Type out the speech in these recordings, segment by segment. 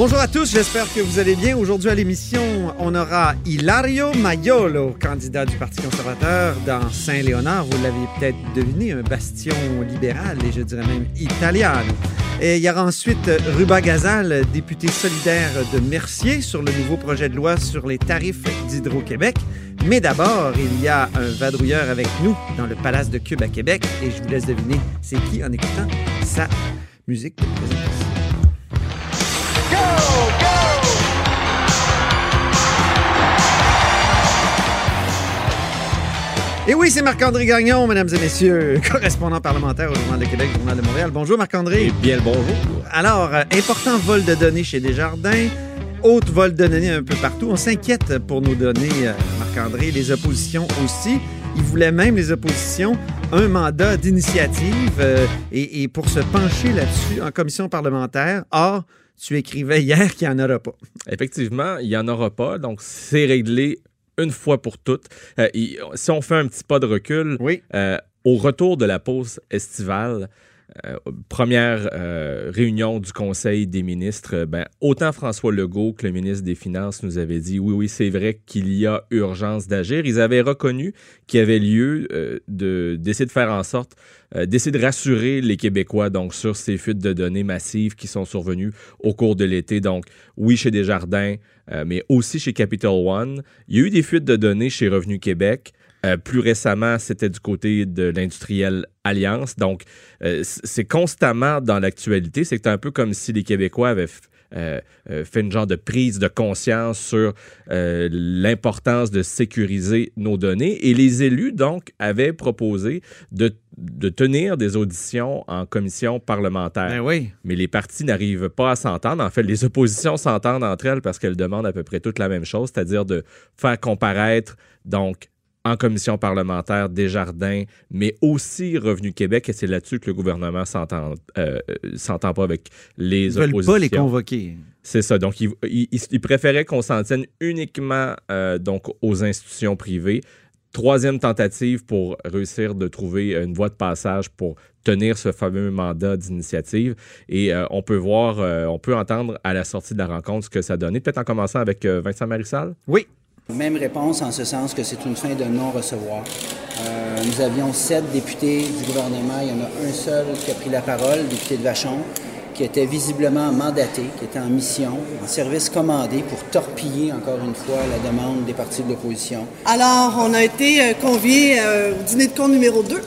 Bonjour à tous, j'espère que vous allez bien. Aujourd'hui à l'émission, on aura Hilario Maiolo, candidat du Parti conservateur dans Saint-Léonard. Vous l'avez peut-être deviné, un bastion libéral et je dirais même italien. Et il y aura ensuite Ruba Gazal, député solidaire de Mercier, sur le nouveau projet de loi sur les tarifs d'Hydro-Québec. Mais d'abord, il y a un vadrouilleur avec nous dans le Palace de Cube à Québec et je vous laisse deviner c'est qui en écoutant sa musique. Et oui, c'est Marc-André Gagnon, mesdames et messieurs, correspondant parlementaire au Journal de Québec, Journal de Montréal. Bonjour Marc-André. Eh bien le bonjour. Alors, euh, important vol de données chez Desjardins, haute vol de données un peu partout. On s'inquiète pour nos données, euh, Marc-André, les oppositions aussi. Ils voulaient même, les oppositions, un mandat d'initiative euh, et, et pour se pencher là-dessus en commission parlementaire. Or, tu écrivais hier qu'il n'y en aura pas. Effectivement, il n'y en aura pas. Donc, c'est réglé une fois pour toutes. Euh, si on fait un petit pas de recul, Oui. euh, au retour de la pause estivale, première euh, réunion du Conseil des ministres, euh, ben, autant François Legault que le ministre des Finances nous avait dit oui, oui, c'est vrai qu'il y a urgence d'agir. Ils avaient reconnu qu'il y avait lieu euh, de- d'essayer de faire en sorte, euh, d'essayer de rassurer les Québécois donc, sur ces fuites de données massives qui sont survenues au cours de l'été. Donc, oui, chez Desjardins, euh, mais aussi chez Capital One. Il y a eu des fuites de données chez Revenu Québec. Euh, plus récemment, c'était du côté de l'industriel Alliance. Donc, euh, c'est constamment dans l'actualité. C'est un peu comme si les Québécois avaient euh, fait une genre de prise de conscience sur l'importance de sécuriser nos données. Et les élus, donc, avaient proposé de, de tenir des auditions en commission parlementaire. Ben oui. Mais les partis n'arrivent pas à s'entendre. En fait, les oppositions s'entendent entre elles parce qu'elles demandent à peu près toute la même chose, c'est-à-dire de faire comparaître, donc, en commission parlementaire Desjardins, mais aussi Revenu Québec, et c'est là-dessus que le gouvernement s'entend euh, s'entend pas avec les Ils veulent oppositions. pas les convoquer. C'est ça. Donc, il, il- il- il préférait qu'on s'en tienne uniquement euh, donc, aux institutions privées. Troisième tentative pour réussir de trouver une voie de passage pour tenir ce fameux mandat d'initiative. Et euh, on peut voir, on peut entendre à la sortie de la rencontre ce que ça donné. Peut-être en commençant avec Vincent Marissal? Oui. Même réponse en ce sens que c'est une fin de non-recevoir. Euh, nous avions sept députés du gouvernement. Il y en a un seul qui a pris la parole, le député de Vachon, qui était visiblement mandaté, qui était en mission, en service commandé pour torpiller encore une fois la demande des partis de l'opposition. Alors, on a été euh, conviés euh, au dîner de con numéro 2,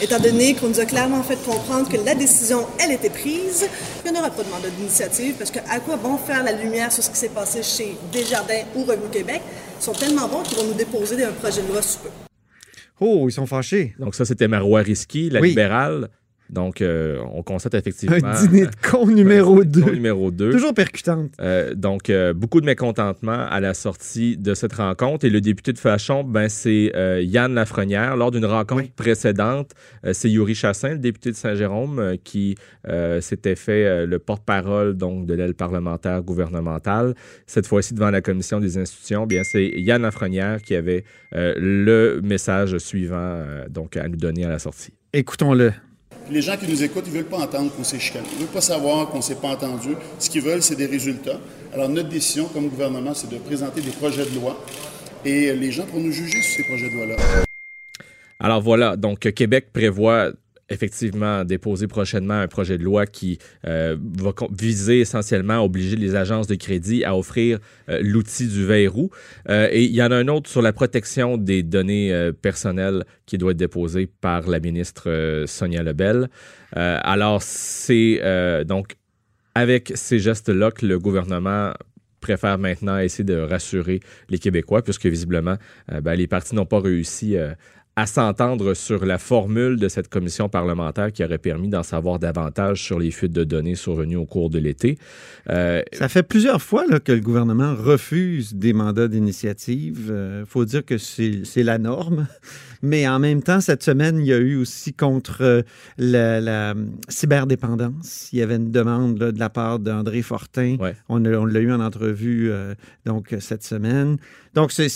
étant donné qu'on nous a clairement fait comprendre que la décision, elle était prise. En aura pas de mandat d'initiative, parce que à quoi bon faire la lumière sur ce qui s'est passé chez Desjardins ou Revenu Québec? Ils sont tellement bons qu'ils vont nous déposer un projet de loi sous peu. Oh, ils sont fâchés. Donc, ça, c'était Marois Risky, la Oui. libérale. Donc, euh, on constate effectivement. Un dîner de con numéro 2. numéro 2. Toujours percutante. Euh, donc, euh, beaucoup de mécontentement à la sortie de cette rencontre. Et le député de Fachon, ben, c'est Yann Lafrenière. Lors d'une rencontre Oui. précédente, c'est Yuri Chassin, le député de Saint-Jérôme, qui s'était fait le porte-parole donc de l'aile parlementaire gouvernementale. Cette fois-ci, devant la commission des institutions, bien, c'est Yann Lafrenière qui avait le message suivant donc, à nous donner à la sortie. Écoutons-le. Les gens qui nous écoutent, ils ne veulent pas entendre qu'on s'est chicané. Ils ne veulent pas savoir qu'on ne s'est pas entendu. Ce qu'ils veulent, c'est des résultats. Alors, notre décision comme gouvernement, c'est de présenter des projets de loi. Et les gens pourront nous juger sur ces projets de loi-là. Alors voilà, donc Québec prévoit effectivement déposer prochainement un projet de loi qui euh, va viser essentiellement à obliger les agences de crédit à offrir euh, l'outil du verrou. Euh, et il y en a un autre sur la protection des données personnelles qui doit être déposé par la ministre Sonia Lebel. Alors, c'est donc avec ces gestes-là que le gouvernement préfère maintenant essayer de rassurer les Québécois, puisque visiblement, ben, les partis n'ont pas réussi à s'entendre sur la formule de cette commission parlementaire qui aurait permis d'en savoir davantage sur les fuites de données survenues au cours de l'été. Euh, Ça fait plusieurs fois que le gouvernement refuse des mandats d'initiative. Il faut dire que c'est la norme. Mais en même temps, cette semaine, il y a eu aussi contre euh, la, la cyberdépendance. Il y avait une demande là, de la part d'André Fortin. Ouais. On, l'a eu en entrevue euh, donc cette semaine. Donc, c'est,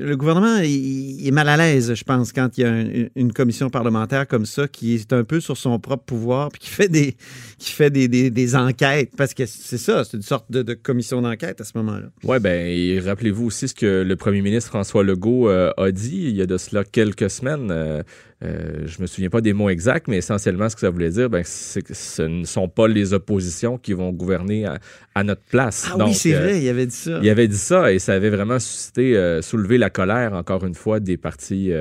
le gouvernement il, il est mal à l'aise, je pense, quand il y a un- une commission parlementaire comme ça qui est un peu sur son propre pouvoir puis qui fait des, qui fait des, des- des enquêtes. Parce que c'est ça, c'est une sorte de, de commission d'enquête à ce moment-là. Oui, et rappelez-vous aussi ce que le premier ministre François Legault euh, a dit il y a de cela quelques semaines. Euh, euh, je me souviens pas des mots exacts, mais essentiellement, ce que ça voulait dire, ben, c'est que ce ne sont pas les oppositions qui vont gouverner à, à notre place. Ah Donc, oui, c'est euh, vrai, il avait dit ça. Il avait dit ça et ça avait vraiment suscité, euh, soulevé la colère, encore une fois, des partis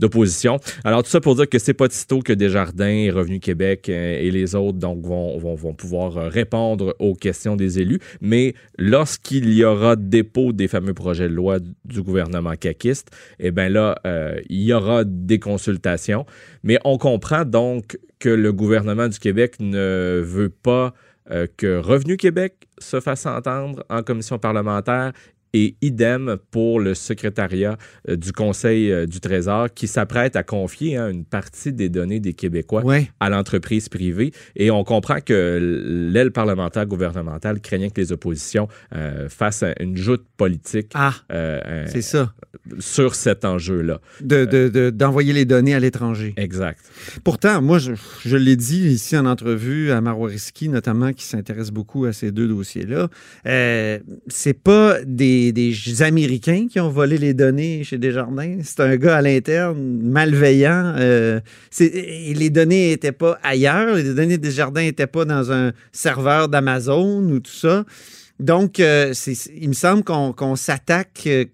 d'opposition. Alors, tout ça pour dire que c'est pas Tito que Desjardins, Revenu Québec et les autres donc, vont, vont, vont pouvoir répondre aux questions des élus. Mais lorsqu'il y aura dépôt des fameux projets de loi du gouvernement caquiste, eh bien là, il y aura des consultations. Mais on comprend donc que le gouvernement du Québec ne veut pas euh, que Revenu Québec se fasse entendre en commission parlementaire et idem pour le secrétariat euh, du Conseil euh, du Trésor qui s'apprête à confier hein, une partie des données des Québécois Ouais. à l'entreprise privée. Et on comprend que l'aile parlementaire gouvernementale craignait que les oppositions euh, fassent un- une joute politique Ah, euh, c'est ça, sur cet enjeu-là. de- de- de- d'envoyer les données à l'étranger. Exact. Pourtant, moi, je, je l'ai dit ici en entrevue à Marois Risky, notamment, qui s'intéresse beaucoup à ces deux dossiers-là. Euh, c'est pas des, des Américains qui ont volé les données chez Desjardins. C'est un gars à l'interne, malveillant. Euh, les données n'étaient pas ailleurs. Les données de Desjardins n'étaient pas dans un serveur d'Amazon ou tout ça. Donc, euh, il me semble qu'on s'attaque euh,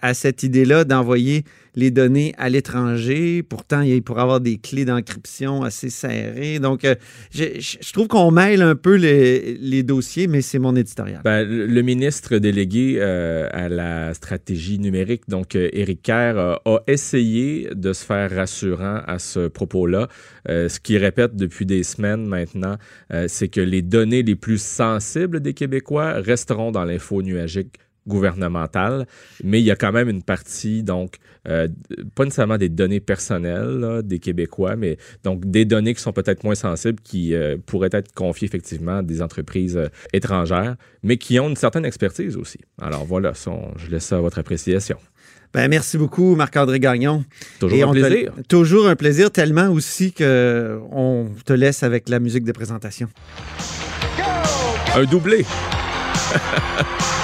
à cette idée-là d'envoyer les données à l'étranger. Pourtant, il pourrait avoir des clés d'encryption assez serrées. Donc, euh, je, trouve qu'on mêle un peu les, dossiers, mais c'est mon éditorial. Ben, le ministre délégué euh, à la stratégie numérique, donc euh, Éric Kerr, a essayé de se faire rassurant à ce propos-là. Ce qu'il répète depuis des semaines maintenant, c'est que les données les plus sensibles des Québécois resteront dans l'info nuagique gouvernementale, mais il y a quand même une partie, donc, euh, pas nécessairement des données personnelles là, des Québécois, mais donc des données qui sont peut-être moins sensibles, qui euh, pourraient être confiées effectivement à des entreprises euh, étrangères, mais qui ont une certaine expertise aussi. Alors voilà, je laisse ça à votre appréciation. Ben, merci beaucoup, Marc-André Gagnon. Toujours Et un te- plaisir. toujours un plaisir, tellement aussi que on te laisse avec la musique de présentation. Un doublé.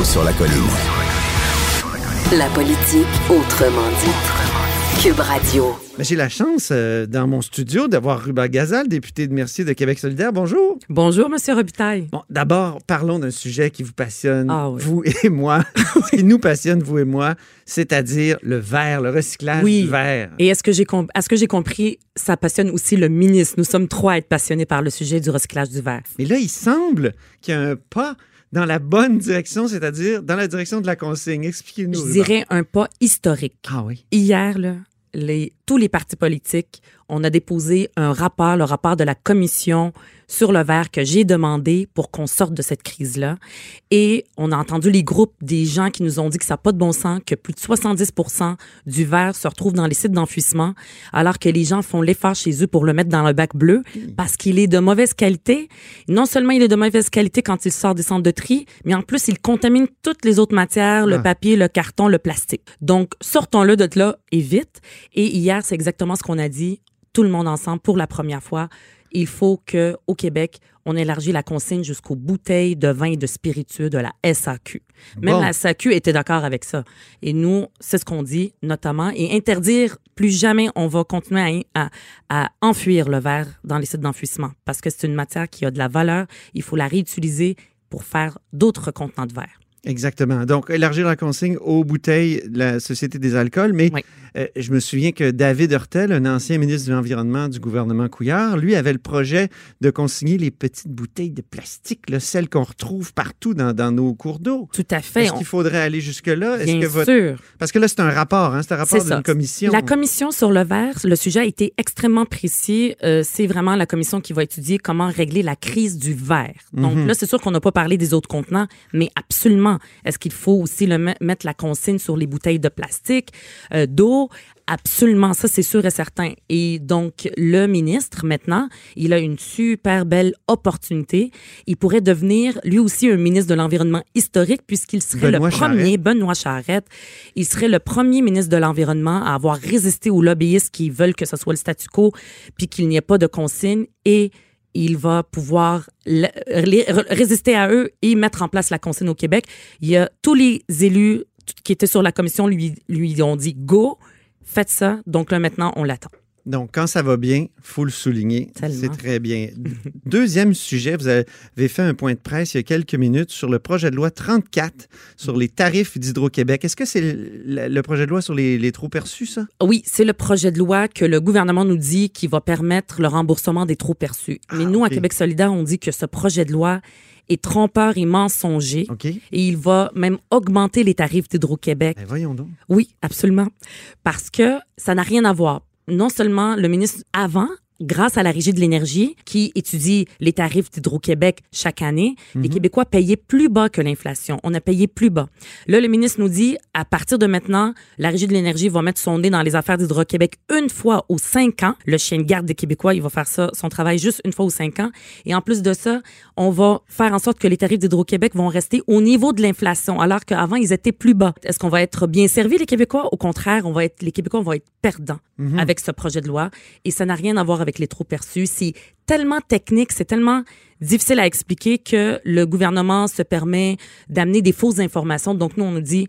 Là-haut sur la colline. La politique autrement dit. Cube Radio. Ben, J'ai la chance euh, dans mon studio d'avoir Ruba Gazal, député de Mercier de Québec solidaire. Bonjour. Bonjour, Monsieur Robitaille. Bon, d'abord, parlons d'un sujet qui vous passionne, Ah oui. vous et moi, qui nous passionne, vous et moi, c'est-à-dire le verre, le recyclage Oui. du verre. Et est-ce que j'ai com- est-ce que j'ai compris, ça passionne aussi le ministre? Nous sommes trois à être passionnés par le sujet du recyclage du verre. Mais là, il semble qu'il y a un pas dans la bonne direction, c'est-à-dire dans la direction de la consigne. Expliquez-nous. Je dirais un pas historique. Ah oui. Hier, là, les, tous les partis politiques, on a déposé un rapport, le rapport de la commission sur le verre que j'ai demandé pour qu'on sorte de cette crise-là. Et on a entendu les groupes des gens qui nous ont dit que ça n'a pas de bon sens, que plus de 70% du verre se retrouve dans les sites d'enfouissement, alors que les gens font l'effort chez eux pour le mettre dans le bac bleu parce qu'il est de mauvaise qualité. Non seulement il est de mauvaise qualité quand il sort des centres de tri, mais en plus, il contamine toutes les autres matières, le Ah. papier, le carton, le plastique. Donc, sortons-le de là et vite. Et hier, c'est exactement ce qu'on a dit, tout le monde ensemble, pour la première fois. Il faut que au Québec, on élargit la consigne jusqu'aux bouteilles de vin et de spiritueux de la SAQ. Même Bon. la SAQ était d'accord avec ça. Et nous, c'est ce qu'on dit notamment. Et interdire, plus jamais on va continuer à, à, à enfuir le verre dans les sites d'enfouissement parce que c'est une matière qui a de la valeur. Il faut la réutiliser pour faire d'autres contenants de verre. Exactement. Donc, élargir la consigne aux bouteilles de la Société des alcools. Mais Oui. Euh, je me souviens que David Hurtel, un ancien ministre de l'Environnement du gouvernement Couillard, lui avait le projet de consigner les petites bouteilles de plastique, là, celles qu'on retrouve partout dans, dans nos cours d'eau. Tout à fait. Est-ce qu'il faudrait aller jusque-là? Est-ce Bien que votre- sûr. Parce que là, c'est un rapport, hein? c'est un rapport C'est ça. d'une commission. La commission sur le verre, le sujet a été extrêmement précis. Euh, c'est vraiment la commission qui va étudier comment régler la crise du verre. Donc Mhm. là, c'est sûr qu'on n'a pas parlé des autres contenants, mais absolument. Est-ce qu'il faut aussi le mettre la consigne sur les bouteilles de plastique, euh, d'eau? Absolument, ça c'est sûr et certain. Et donc, le ministre, maintenant, il a une super belle opportunité. Il pourrait devenir lui aussi un ministre de l'Environnement historique puisqu'il serait Benoît le premier, Charette. Benoît Charette, il serait le premier ministre de l'Environnement à avoir résisté aux lobbyistes qui veulent que ce soit le statu quo puis qu'il n'y ait pas de consigne et il va pouvoir résister à eux et mettre en place la consigne au Québec. Il y a tous les élus qui étaient sur la commission lui, lui ont dit go, faites ça. Donc là, maintenant, on l'attend. Donc, quand ça va bien, faut le souligner. C'est très bien. Deuxième sujet, vous avez fait un point de presse il y a quelques minutes sur le projet de loi 34 sur les tarifs d'Hydro-Québec. Est-ce que c'est le, projet de loi sur les, les trop perçus, ça? Oui, c'est le projet de loi que le gouvernement nous dit qui va permettre le remboursement des trop perçus. Mais nous, ok. à Québec solidaire, on dit que ce projet de loi est trompeur et mensonger. Et il va même augmenter les tarifs d'Hydro-Québec. Ben, voyons donc. Oui, absolument. Parce que ça n'a rien à voir. Non seulement le ministre avant, grâce à la Régie de l'énergie qui étudie les tarifs d'Hydro-Québec chaque année, les Québécois payaient plus bas que l'inflation. On a payé plus bas. Là, le ministre nous dit, à partir de maintenant, la Régie de l'énergie va mettre son nez dans les affaires d'Hydro-Québec une fois aux cinq ans. Le chien de garde des Québécois, il va faire ça, son travail juste une fois aux cinq ans. Et en plus de ça, on va faire en sorte que les tarifs d'Hydro-Québec vont rester au niveau de l'inflation, alors qu'avant, ils étaient plus bas. Est-ce qu'on va être bien servi, les Québécois? Au contraire, on va être, les Québécois vont être perdants avec ce projet de loi. Et ça n'a rien à voir avec les trop perçus. C'est tellement technique, c'est tellement difficile à expliquer que le gouvernement se permet d'amener des fausses informations. Donc, nous, on nous dit,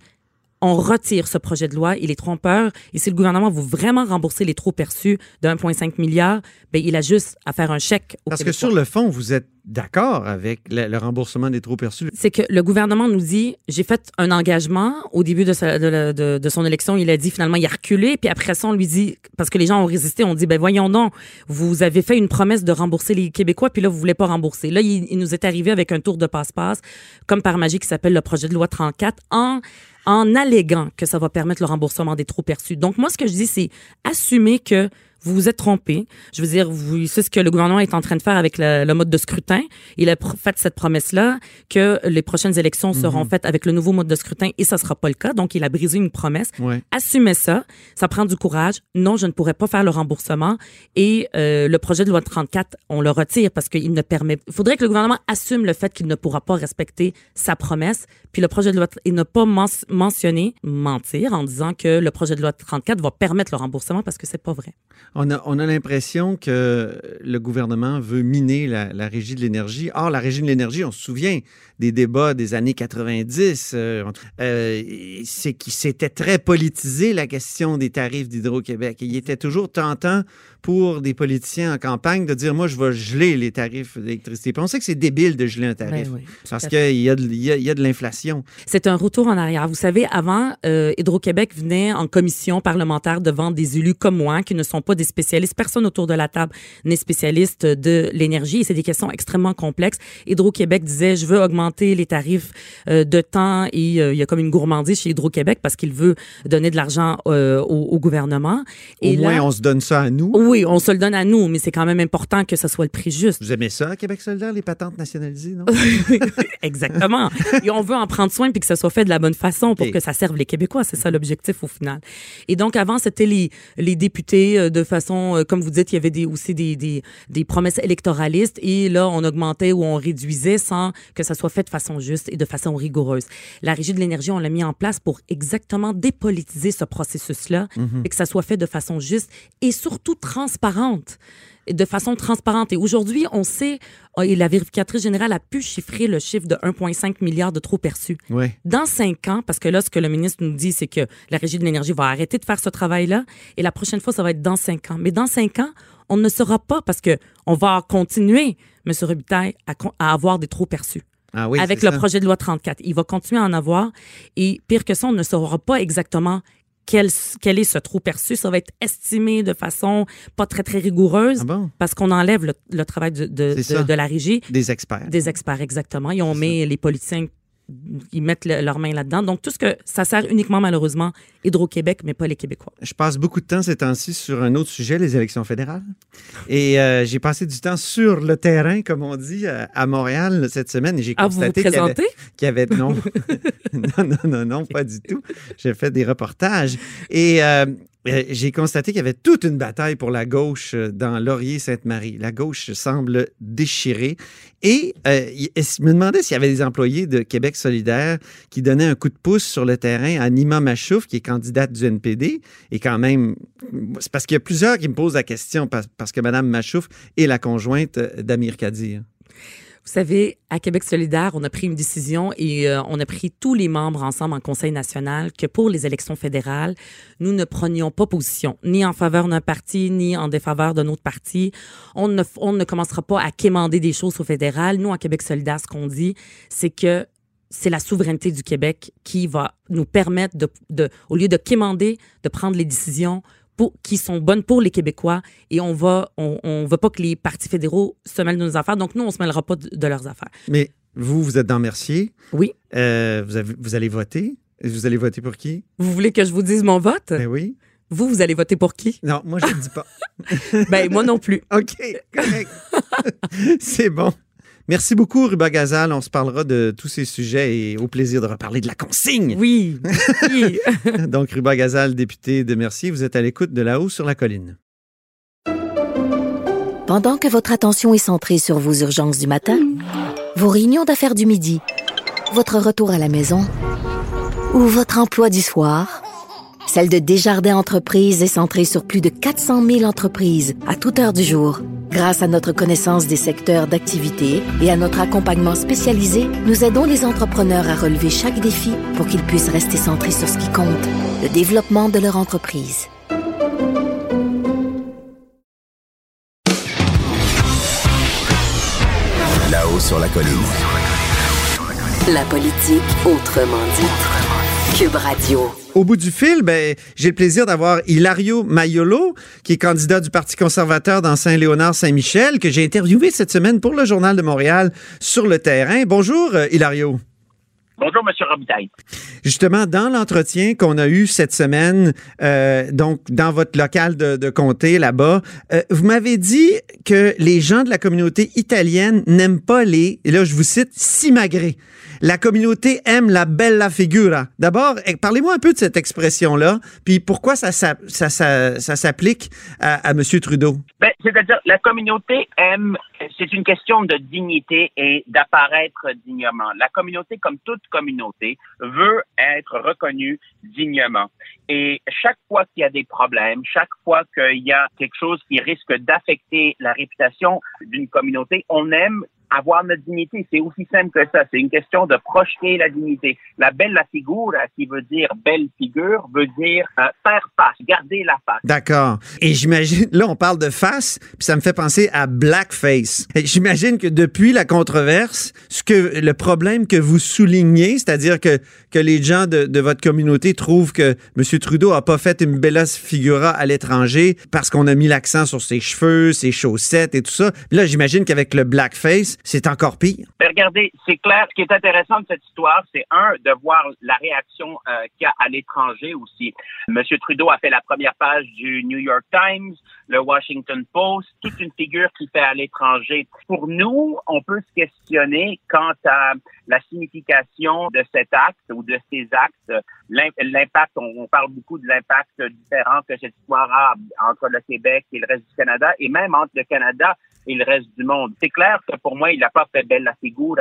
on retire ce projet de loi, il est trompeur. Et si le gouvernement veut vraiment rembourser les trop perçus de 1,5 milliard, ben, il a juste à faire un chèque au Parce que sur le fond, vous êtes d'accord avec le, remboursement des trop perçus. c'est que le gouvernement nous dit, j'ai fait un engagement au début de, son élection, il a dit finalement il a reculé, puis après ça on lui dit parce que les gens ont résisté, on dit ben voyons donc, vous avez fait une promesse de rembourser les Québécois, puis là vous voulez pas rembourser. Là il, il nous est arrivé avec un tour de passe-passe, comme par magie qui s'appelle le projet de loi 34, en en alléguant que ça va permettre le remboursement des trop perçus. Donc moi ce que je dis c'est assumer que vous vous êtes trompé. Je veux dire, vous, c'est ce que le gouvernement est en train de faire avec le, le mode de scrutin. Il a fait cette promesse-là que les prochaines élections seront faites avec le nouveau mode de scrutin et ça sera pas le cas. Donc, il a brisé une promesse. Ouais. Assumez ça. Ça prend du courage. Non, je ne pourrais pas faire le remboursement. Et euh, le projet de loi 34, on le retire parce qu'il ne permet... Il faudrait que le gouvernement assume le fait qu'il ne pourra pas respecter sa promesse. Puis le projet de loi... Et ne pas men- mentionner, mentir en disant que le projet de loi 34 va permettre le remboursement parce que c'est pas vrai. On a, on a l'impression que le gouvernement veut miner la, la régie de l'énergie. Or, la régie de l'énergie, on se souvient des débats des années 90, euh, euh, c'est qu'il s'était très politisé la question des tarifs d'Hydro-Québec. Il était toujours tentant pour des politiciens en campagne de dire, moi, je vais geler les tarifs d'électricité. Puis on sait que c'est débile de geler un tarif Ben oui, parce qu'il y, a de- il y, y a de l'inflation. C'est un retour en arrière. Vous savez, avant, euh, Hydro-Québec venait en commission parlementaire devant des élus comme moi, qui ne sont pas des spécialistes. Personne autour de la table n'est spécialiste de l'énergie et c'est des questions extrêmement complexes. Hydro-Québec disait, je veux augmenter les tarifs euh, de temps et euh, il y a comme une gourmandise chez Hydro-Québec parce qu'il veut donner de l'argent euh, au, au gouvernement. Et Au moins, là, on se donne ça à nous. oui, on se le donne à nous, mais c'est quand même important que ce soit le prix juste. Vous aimez ça, Québec solidaire, les patentes nationalisées, non? Exactement. Et on veut en prendre soin puis que ça soit fait de la bonne façon pour que ça serve les Québécois. C'est ça l'objectif au final. Et donc avant, c'était les, les députés euh, de façon, euh, comme vous dites, il y avait des, aussi des, des, des promesses électoralistes et là, on augmentait ou on réduisait sans que ça soit fait de façon juste et de façon rigoureuse. La Régie de l'énergie, on l'a mis en place pour exactement dépolitiser ce processus-là et que ça soit fait de façon juste et surtout transparente de façon transparente. Et aujourd'hui, on sait, euh, et la vérificatrice générale a pu chiffrer le chiffre de 1,5 milliard de trop perçus. Oui. Dans cinq ans, parce que là, ce que le ministre nous dit, c'est que la Régie de l'énergie va arrêter de faire ce travail-là, et la prochaine fois, ça va être dans cinq ans. Mais dans cinq ans, on ne saura pas parce que on va continuer, M. Robitaille, à, avoir des trop perçus. Ah oui, avec le ça. projet de loi 34. Il va continuer à en avoir. Et pire que ça, on ne saura pas exactement quel, quel est ce trou perçu. Ça va être estimé de façon pas très, très rigoureuse Ah bon? parce qu'on enlève le, le travail de, de, C'est de- ça. de la régie. Des experts. Des experts, exactement. Et on met les politiciens, ils mettent le- leurs mains là-dedans. Donc, tout ce que ça sert uniquement, malheureusement, Hydro-Québec, mais pas les Québécois. Je passe beaucoup de temps ces temps-ci sur un autre sujet, les élections fédérales. Et euh, j'ai passé du temps sur le terrain, comme on dit, à, à Montréal cette semaine. Et j'ai Ah, constaté qu'il y avait- y. Non. non, non, non, non, pas du tout. J'ai fait des reportages. Et euh, euh, j'ai constaté qu'il y avait toute une bataille pour la gauche euh, dans Laurier-Sainte-Marie. La gauche semble déchirée. Et euh, je me demandais s'il y avait des employés de Québec solidaire qui donnaient un coup de pouce sur le terrain à Nima Machouf, qui est candidate du NPD. Et quand même, c'est parce qu'il y a plusieurs qui me posent la question, parce, parce que Mme Machouf est la conjointe euh, d'Amir Kadir. Vous savez, à Québec solidaire, on a pris une décision et euh, on a pris tous les membres ensemble en Conseil national que pour les élections fédérales, nous ne prenions pas position, ni en faveur d'un parti, ni en défaveur d'un autre parti. On ne, on ne commencera pas à quémander des choses au fédéral. Nous, à Québec solidaire, ce qu'on dit, c'est que c'est la souveraineté du Québec qui va nous permettre, de, au lieu de quémander, de prendre les décisions pour, qui sont bonnes pour les Québécois et on va on, on veut pas que les partis fédéraux se mêlent de nos affaires donc nous on se mêlera pas de, de leurs affaires. Mais vous, vous êtes dans Mercier. Oui. Euh, vous, avez- vous allez voter. Vous allez voter pour qui? Vous voulez que je vous dise mon vote? Ben oui. Vous vous allez voter pour qui? Non, moi, je ne dis pas. Ben moi non plus. OK, correct. C'est bon. Merci beaucoup, Ruba Gazal. On se parlera de tous ces sujets et au plaisir de reparler de la consigne. Oui. oui. Donc, Ruba Gazal, député de Mercier, vous êtes à l'écoute de là-haut sur la colline. Pendant que votre attention est centrée sur vos urgences du matin, vos réunions d'affaires du midi, votre retour à la maison ou votre emploi du soir, celle de Desjardins Entreprises est centrée sur plus de 400 000 entreprises à toute heure du jour. Grâce à notre connaissance des secteurs d'activité et à notre accompagnement spécialisé, nous aidons les entrepreneurs à relever chaque défi pour qu'ils puissent rester centrés sur ce qui compte, le développement de leur entreprise. Là-haut sur la colline. La politique autrement dit. Au bout du fil, ben, j'ai le plaisir d'avoir Hilario Maiolo, qui est candidat du Parti conservateur dans Saint-Léonard-Saint-Michel, que j'ai interviewé cette semaine pour le Journal de Montréal sur le terrain. Bonjour, euh, Hilario. Bonjour, M. Robitaille. Justement, dans l'entretien qu'on a eu cette semaine, euh, donc dans votre local de, de comté là-bas, euh, vous m'avez dit que les gens de la communauté italienne n'aiment pas les, et là je vous cite, simagrées. La communauté aime la bella figura. D'abord, eh, parlez-moi un peu de cette expression-là, puis pourquoi ça, ça, ça, ça, ça s'applique à, à M. Trudeau? Ben, C'est-à-dire, la communauté aime, c'est une question de dignité et d'apparaître dignement. La communauté, comme toute communauté, veut être reconnue dignement. Et chaque fois qu'il y a des problèmes, chaque fois qu'il y a quelque chose qui risque d'affecter la réputation d'une communauté, on aime avoir notre dignité. C'est aussi simple que ça. C'est une question de projeter la dignité. La bella figura, qui veut dire belle figure, veut dire euh, faire face, garder la face. D'accord. Et j'imagine, là, on parle de face, puis ça me fait penser à blackface. J'imagine que depuis la controverse, ce que le problème que vous soulignez, c'est-à-dire que, que les gens de, de votre communauté trouvent que M. Trudeau a pas fait une bella figura à l'étranger parce qu'on a mis l'accent sur ses cheveux, ses chaussettes et tout ça. Là, j'imagine qu'avec le blackface, c'est encore pire. Mais regardez, c'est clair. Ce qui est intéressant de cette histoire, c'est un de voir la réaction euh, qu'il y a à l'étranger aussi. Monsieur Trudeau a fait la première page du New York Times, le Washington Post, toute une figure qui fait à l'étranger. Pour nous, on peut se questionner quant à la signification de cet acte ou de ces actes, l'im- l'impact. On parle beaucoup de l'impact différent que cette histoire a entre le Québec et le reste du Canada, et même entre le Canada et le reste du monde. C'est clair que pour moi, il n'a pas fait belle la figure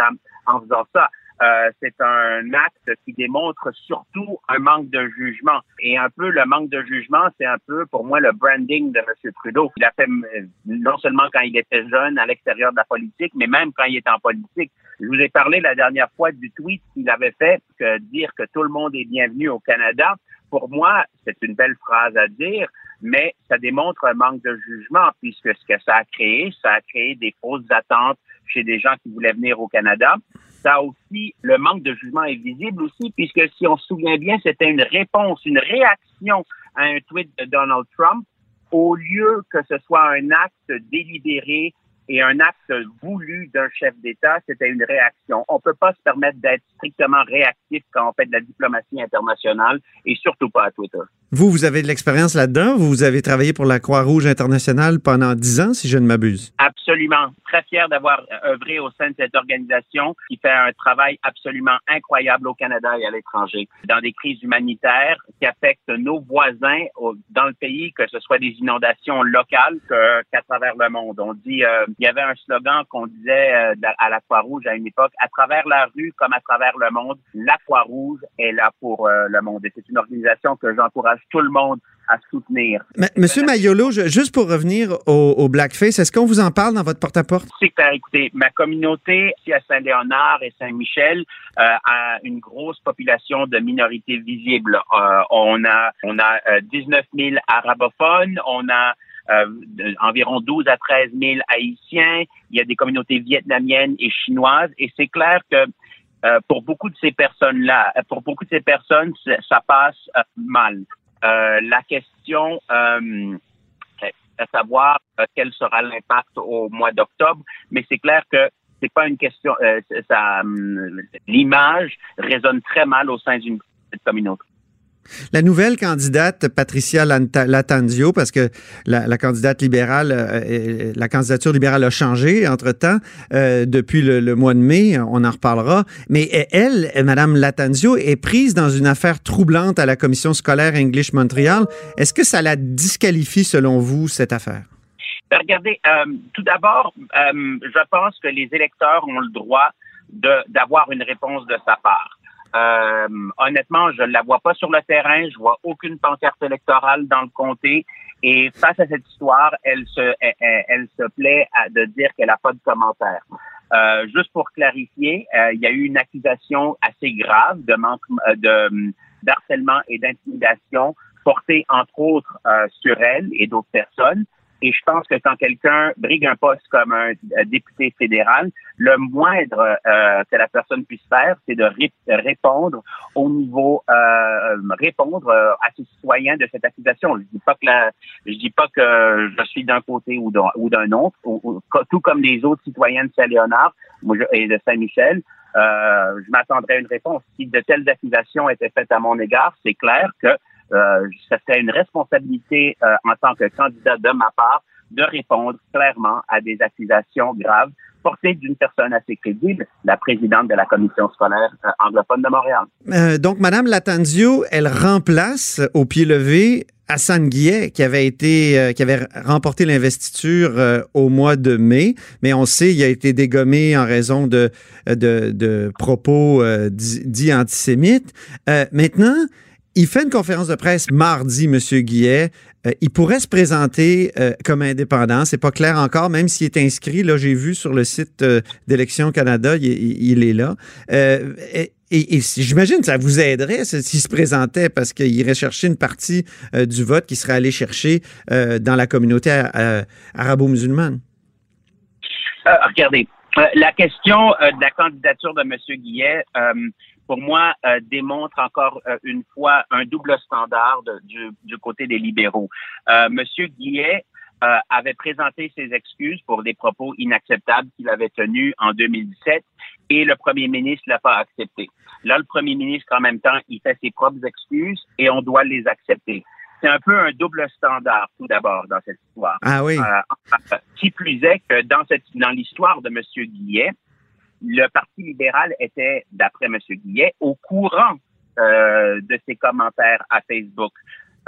en, en faisant ça. Euh, c'est un acte qui démontre surtout un manque de jugement. Et un peu le manque de jugement, c'est un peu pour moi le branding de M. Trudeau. Il a fait euh, non seulement quand il était jeune à l'extérieur de la politique, mais même quand il est en politique. Je vous ai parlé la dernière fois du tweet qu'il avait fait, que dire que tout le monde est bienvenu au Canada. Pour moi, c'est une belle phrase à dire, mais ça démontre un manque de jugement puisque ce que ça a créé, ça a créé des fausses attentes chez des gens qui voulaient venir au Canada. Ça aussi, le manque de jugement est visible aussi puisque si on se souvient bien, c'était une réponse, une réaction à un tweet de Donald Trump au lieu que ce soit un acte délibéré et un acte voulu d'un chef d'État, c'était une réaction. On peut pas se permettre d'être strictement réactif quand on fait de la diplomatie internationale et surtout pas à Twitter. Vous, vous avez de l'expérience là-dedans. Vous avez travaillé pour la Croix-Rouge internationale pendant dix ans, si je ne m'abuse. Absolument. Très fier d'avoir œuvré au sein de cette organisation qui fait un travail absolument incroyable au Canada et à l'étranger. Dans des crises humanitaires qui affectent nos voisins dans le pays, que ce soit des inondations locales qu'à travers le monde. On dit, euh, il y avait un slogan qu'on disait euh, à la Croix-Rouge à une époque, à travers la rue comme à travers le monde, la Croix-Rouge est là pour euh, le monde. Et c'est une organisation que j'encourage tout le monde à soutenir. Mais, Monsieur Mayolo, je- juste pour revenir au, au blackface, est-ce qu'on vous en parle dans votre porte-à-porte? C'est clair. Écoutez, ma communauté ici à Saint-Léonard et Saint-Michel euh, a une grosse population de minorités visibles. Euh, on a on a euh, 19 000 arabophones, on a euh, de- environ 12 à 13 000 haïtiens. Il y a des communautés vietnamiennes et chinoises. Et c'est clair que euh, pour beaucoup de ces personnes-là, euh, pour beaucoup de ces personnes, ça ça passe euh, mal. Euh, la question euh, à savoir euh, quel sera l'impact au mois d'octobre, mais c'est clair que c'est pas une question. ça, hum, l'image résonne très mal au sein d'une communauté. La nouvelle candidate, Patricia Latanzio, parce que la, candidate libérale, euh, la candidature libérale a changé entre-temps euh, depuis le, mois de mai, on en reparlera. Mais elle, Madame Latanzio, est prise dans une affaire troublante à la commission scolaire English Montréal. Est-ce que ça la disqualifie selon vous, cette affaire? Ben, regardez, euh, tout d'abord, je pense que les électeurs ont le droit d'avoir une réponse de sa part. Euh, honnêtement, je ne la vois pas sur le terrain, je vois aucune pancarte électorale dans le comté. Et face à cette histoire, elle se, elle, se plaît à, de dire qu'elle n'a pas de commentaire. Euh, juste pour clarifier, euh, il y a eu une accusation assez grave de manque euh, de d'harcèlement et d'intimidation portée entre autres euh, sur elle et d'autres personnes. Et je pense que quand quelqu'un brigue un poste comme un euh, député fédéral, le moindre euh, que la personne puisse faire, c'est de ré- répondre au niveau, euh, répondre euh, à ses citoyens de cette accusation. Je dis pas que la, je dis pas que je suis d'un côté ou d'un, autre, tout comme les autres citoyens de Saint-Léonard et de Saint-Michel. Euh, je m'attendrais à une réponse. Si de telles accusations étaient faites à mon égard, c'est clair que euh, serait une responsabilité euh, en tant que candidat de ma part de répondre clairement à des accusations graves portées d'une personne assez crédible, la présidente de la commission scolaire euh, anglophone de Montréal. Euh, donc, Madame Latanzio, elle remplace au pied levé Hassan Guillet, qui avait été, qui avait remporté l'investiture au mois de mai, mais on sait il a été dégommé en raison de, de, propos dits antisémites. Maintenant, il fait une conférence de presse mardi, Monsieur Guillet, euh, il pourrait se présenter euh, comme indépendant. C'est pas clair encore, même s'il est inscrit. Là, j'ai vu sur le site euh, d'Élections Canada, il, est là. Euh, et, et, j'imagine que ça vous aiderait s'il se présentait parce qu'il irait chercher une partie du vote qu'il serait allé chercher dans la communauté arabo-musulmane. Regardez, la question de la candidature de M. Guillet, pour moi, euh, démontre encore euh, une fois un double standard de- du, du côté des libéraux. Euh, M. Guillet avait présenté ses excuses pour des propos inacceptables qu'il avait tenus en 2017 et le premier ministre l'a pas accepté. Là, le premier ministre, en même temps, il fait ses propres excuses et on doit les accepter. C'est un peu un double standard, tout d'abord, dans cette histoire. Ah oui. Euh, qui plus est que dans cette dans l'histoire de M. Guillet, le Parti libéral était, d'après M. Guillet, au courant euh, de ses commentaires à Facebook.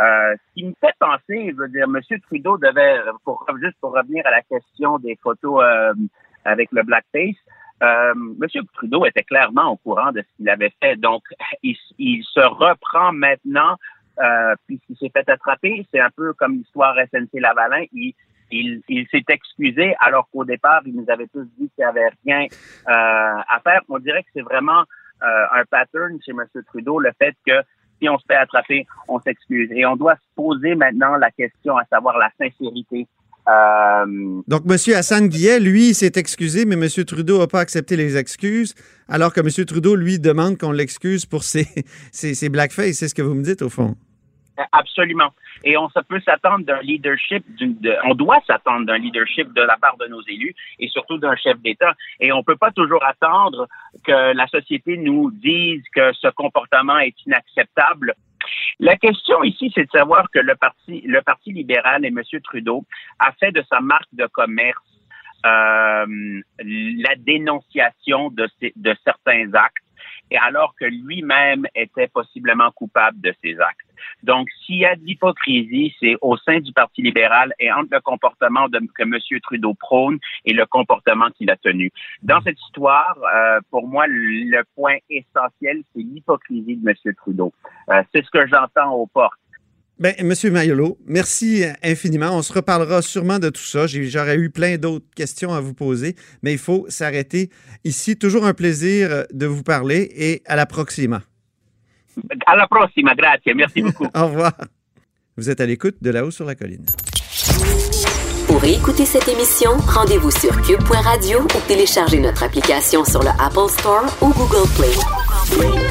Euh, ce qui me fait penser, je veux dire, M. Trudeau devait, pour, juste pour revenir à la question des photos euh, avec le blackface, euh, M. Trudeau était clairement au courant de ce qu'il avait fait. Donc, il, il se reprend maintenant, euh, puisqu'il s'est fait attraper. C'est un peu comme l'histoire SNC Lavalin. Il, il, s'est excusé alors qu'au départ, il nous avait tous dit qu'il n'y avait rien euh, à faire. On dirait que c'est vraiment euh, un pattern chez M. Trudeau, le fait que si on se fait attraper, on s'excuse. Et on doit se poser maintenant la question, à savoir la sincérité. Euh, Donc, M. Hassan Guillet, lui, s'est excusé, mais M. Trudeau n'a pas accepté les excuses, alors que M. Trudeau, lui, demande qu'on l'excuse pour ses blackface. C'est ce que vous me dites, au fond. Absolument. Et on peut s'attendre d'un leadership, de- on doit s'attendre d'un leadership de la part de nos élus et surtout d'un chef d'État. Et on peut pas toujours attendre que la société nous dise que ce comportement est inacceptable. La question ici, c'est de savoir que le parti, le parti libéral et M. Trudeau a fait de sa marque de commerce euh, la dénonciation de, de certains actes, et alors que lui-même était possiblement coupable de ces actes. Donc, s'il y a de l'hypocrisie, c'est au sein du Parti libéral et entre le comportement que M. Trudeau prône et le comportement qu'il a tenu. Dans cette histoire, euh, pour moi, le point essentiel, c'est l'hypocrisie de M. Trudeau. Euh, c'est ce que j'entends aux portes. Bien, M. Mayolo, merci infiniment. On se reparlera sûrement de tout ça. J'aurais eu plein d'autres questions à vous poser, mais il faut s'arrêter ici. Toujours un plaisir de vous parler et à la proxima. À la prossima, grazie. Merci beaucoup. Au revoir. Vous êtes à l'écoute de là-haut sur la colline. Pour écouter cette émission, rendez-vous sur cube.radio ou téléchargez notre application sur le Apple Store ou Google Play.